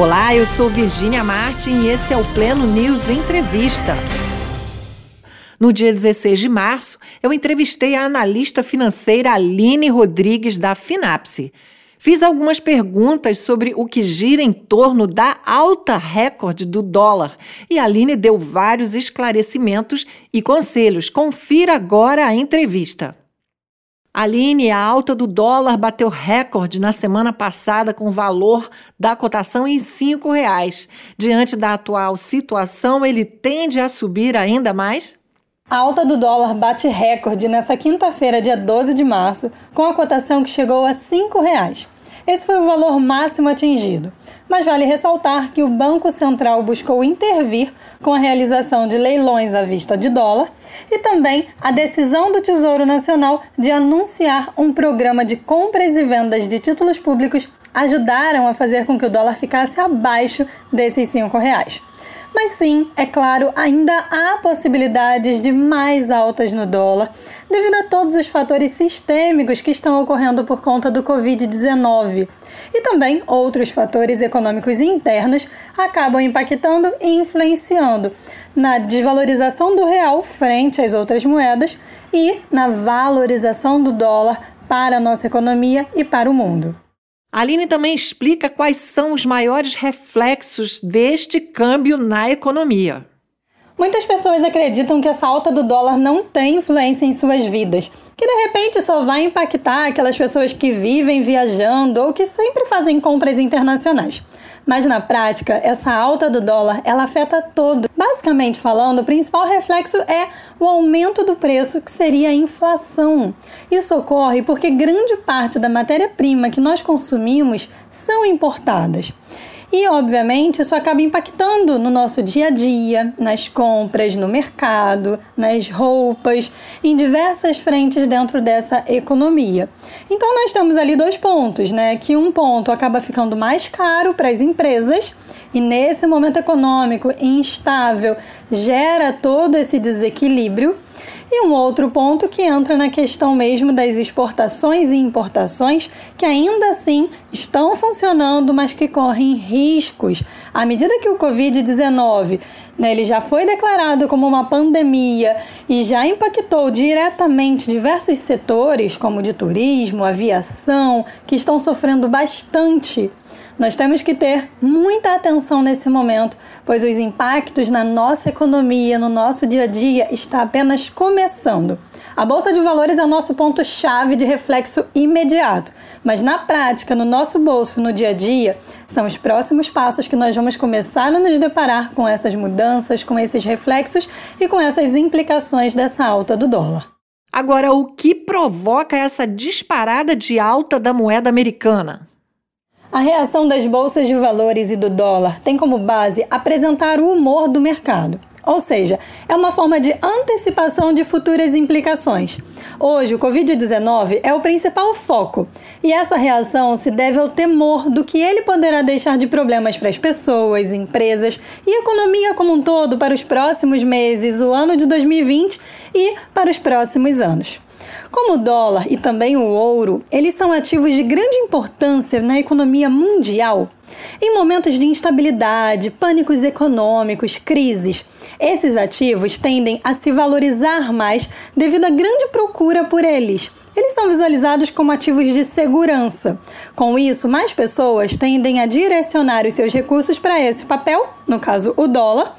Olá, eu sou Virgínia Martin e esse é o Pleno News Entrevista. No dia 16 de março, eu entrevistei a analista financeira Aline Rodrigues da Finapse. Fiz algumas perguntas sobre o que gira em torno da alta recorde do dólar e a Aline deu vários esclarecimentos e conselhos. Confira agora a entrevista. Aline, a alta do dólar bateu recorde na semana passada com o valor da cotação em R$ reais. Diante da atual situação, ele tende a subir ainda mais? A alta do dólar bate recorde nessa quinta-feira, dia 12 de março, com a cotação que chegou a R$ 5,00. Esse foi o valor máximo atingido. Mas vale ressaltar que o Banco Central buscou intervir com a realização de leilões à vista de dólar e também a decisão do Tesouro Nacional de anunciar um programa de compras e vendas de títulos públicos ajudaram a fazer com que o dólar ficasse abaixo desses R$ reais. Mas sim, é claro, ainda há possibilidades de mais altas no dólar, devido a todos os fatores sistêmicos que estão ocorrendo por conta do Covid-19. E também outros fatores econômicos internos acabam impactando e influenciando na desvalorização do real frente às outras moedas e na valorização do dólar para a nossa economia e para o mundo. Aline também explica quais são os maiores reflexos deste câmbio na economia. Muitas pessoas acreditam que essa alta do dólar não tem influência em suas vidas, que de repente só vai impactar aquelas pessoas que vivem viajando ou que sempre fazem compras internacionais. Mas na prática, essa alta do dólar, ela afeta todo. Basicamente falando, o principal reflexo é o aumento do preço, que seria a inflação. Isso ocorre porque grande parte da matéria-prima que nós consumimos são importadas. E, obviamente, isso acaba impactando no nosso dia a dia, nas compras, no mercado, nas roupas, em diversas frentes dentro dessa economia. Então, nós temos ali dois pontos, né? Que um ponto acaba ficando mais caro para as empresas. E nesse momento econômico instável gera todo esse desequilíbrio. E um outro ponto que entra na questão mesmo das exportações e importações, que ainda assim estão funcionando, mas que correm riscos. À medida que o Covid-19 né, ele já foi declarado como uma pandemia e já impactou diretamente diversos setores, como de turismo, aviação, que estão sofrendo bastante nós temos que ter muita atenção nesse momento, pois os impactos na nossa economia, no nosso dia a dia, está apenas começando. A bolsa de valores é o nosso ponto-chave de reflexo imediato, mas na prática, no nosso bolso, no dia a dia, são os próximos passos que nós vamos começar a nos deparar com essas mudanças, com esses reflexos e com essas implicações dessa alta do dólar. Agora, o que provoca essa disparada de alta da moeda americana? A reação das bolsas de valores e do dólar tem como base apresentar o humor do mercado. Ou seja, é uma forma de antecipação de futuras implicações. Hoje, o Covid-19 é o principal foco, e essa reação se deve ao temor do que ele poderá deixar de problemas para as pessoas, empresas e economia como um todo para os próximos meses, o ano de 2020 e para os próximos anos. Como o dólar e também o ouro, eles são ativos de grande importância na economia mundial. Em momentos de instabilidade, pânicos econômicos, crises, esses ativos tendem a se valorizar mais devido à grande procura por eles. Eles são visualizados como ativos de segurança. Com isso, mais pessoas tendem a direcionar os seus recursos para esse papel, no caso o dólar,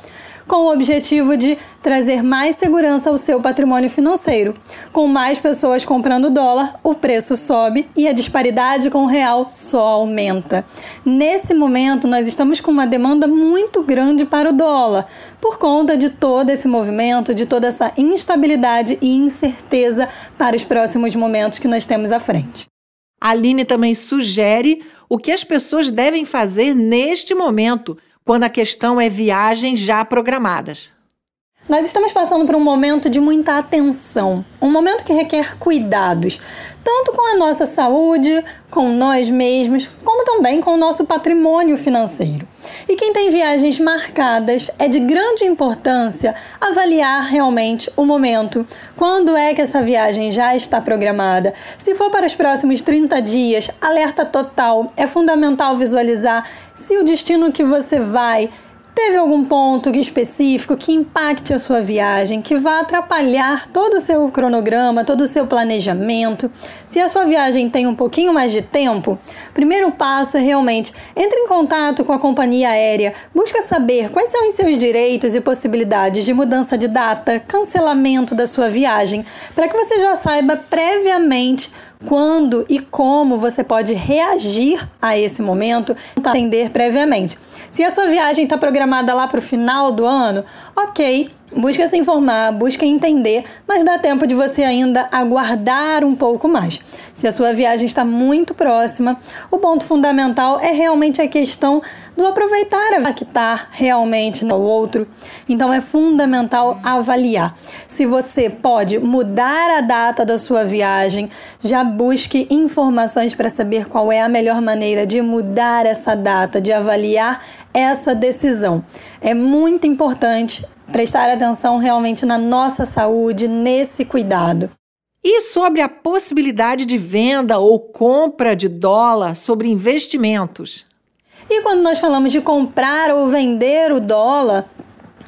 com o objetivo de trazer mais segurança ao seu patrimônio financeiro. Com mais pessoas comprando dólar, o preço sobe e a disparidade com o real só aumenta. Nesse momento, nós estamos com uma demanda muito grande para o dólar, por conta de todo esse movimento, de toda essa instabilidade e incerteza para os próximos momentos que nós temos à frente. A Aline também sugere o que as pessoas devem fazer neste momento quando a questão é viagens já programadas. Nós estamos passando por um momento de muita atenção, um momento que requer cuidados, tanto com a nossa saúde, com nós mesmos, como também com o nosso patrimônio financeiro. E quem tem viagens marcadas é de grande importância avaliar realmente o momento. Quando é que essa viagem já está programada? Se for para os próximos 30 dias, alerta total. É fundamental visualizar se o destino que você vai Teve algum ponto específico que impacte a sua viagem, que vá atrapalhar todo o seu cronograma, todo o seu planejamento? Se a sua viagem tem um pouquinho mais de tempo, primeiro passo é realmente entre em contato com a companhia aérea, busca saber quais são os seus direitos e possibilidades de mudança de data, cancelamento da sua viagem, para que você já saiba previamente quando e como você pode reagir a esse momento, entender previamente. Se a sua viagem está programada lá para o final do ano, ok, Busca se informar, busca entender, mas dá tempo de você ainda aguardar um pouco mais. Se a sua viagem está muito próxima, o ponto fundamental é realmente a questão do aproveitar a que está realmente no outro. Então é fundamental avaliar. Se você pode mudar a data da sua viagem, já busque informações para saber qual é a melhor maneira de mudar essa data, de avaliar essa decisão. É muito importante prestar atenção realmente na nossa saúde, nesse cuidado. E sobre a possibilidade de venda ou compra de dólar sobre investimentos? E quando nós falamos de comprar ou vender o dólar,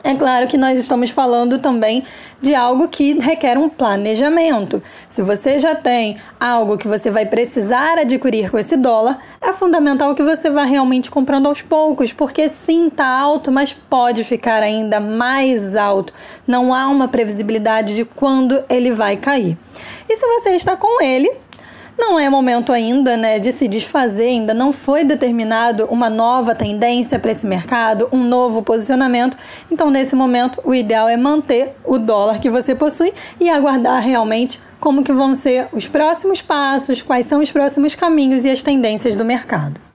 é claro que nós estamos falando também de algo que requer um planejamento. Se você já tem algo que você vai precisar adquirir com esse dólar, é fundamental que você vá realmente comprando aos poucos, porque sim, está alto, mas pode ficar ainda mais alto. Não há uma previsibilidade de quando ele vai cair. E se você está com ele, não é momento ainda né, de se desfazer, ainda não foi determinado uma nova tendência para esse mercado, um novo posicionamento. Então, nesse momento, o ideal é manter o dólar que você possui e aguardar realmente como que vão ser os próximos passos, quais são os próximos caminhos e as tendências do mercado.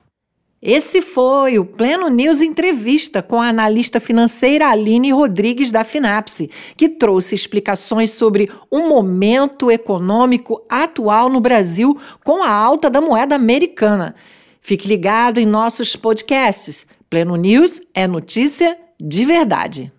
Esse foi o Pleno News Entrevista com a analista financeira Aline Rodrigues da Finapse, que trouxe explicações sobre o momento econômico atual no Brasil com a alta da moeda americana. Fique ligado em nossos podcasts. Pleno News é notícia de verdade.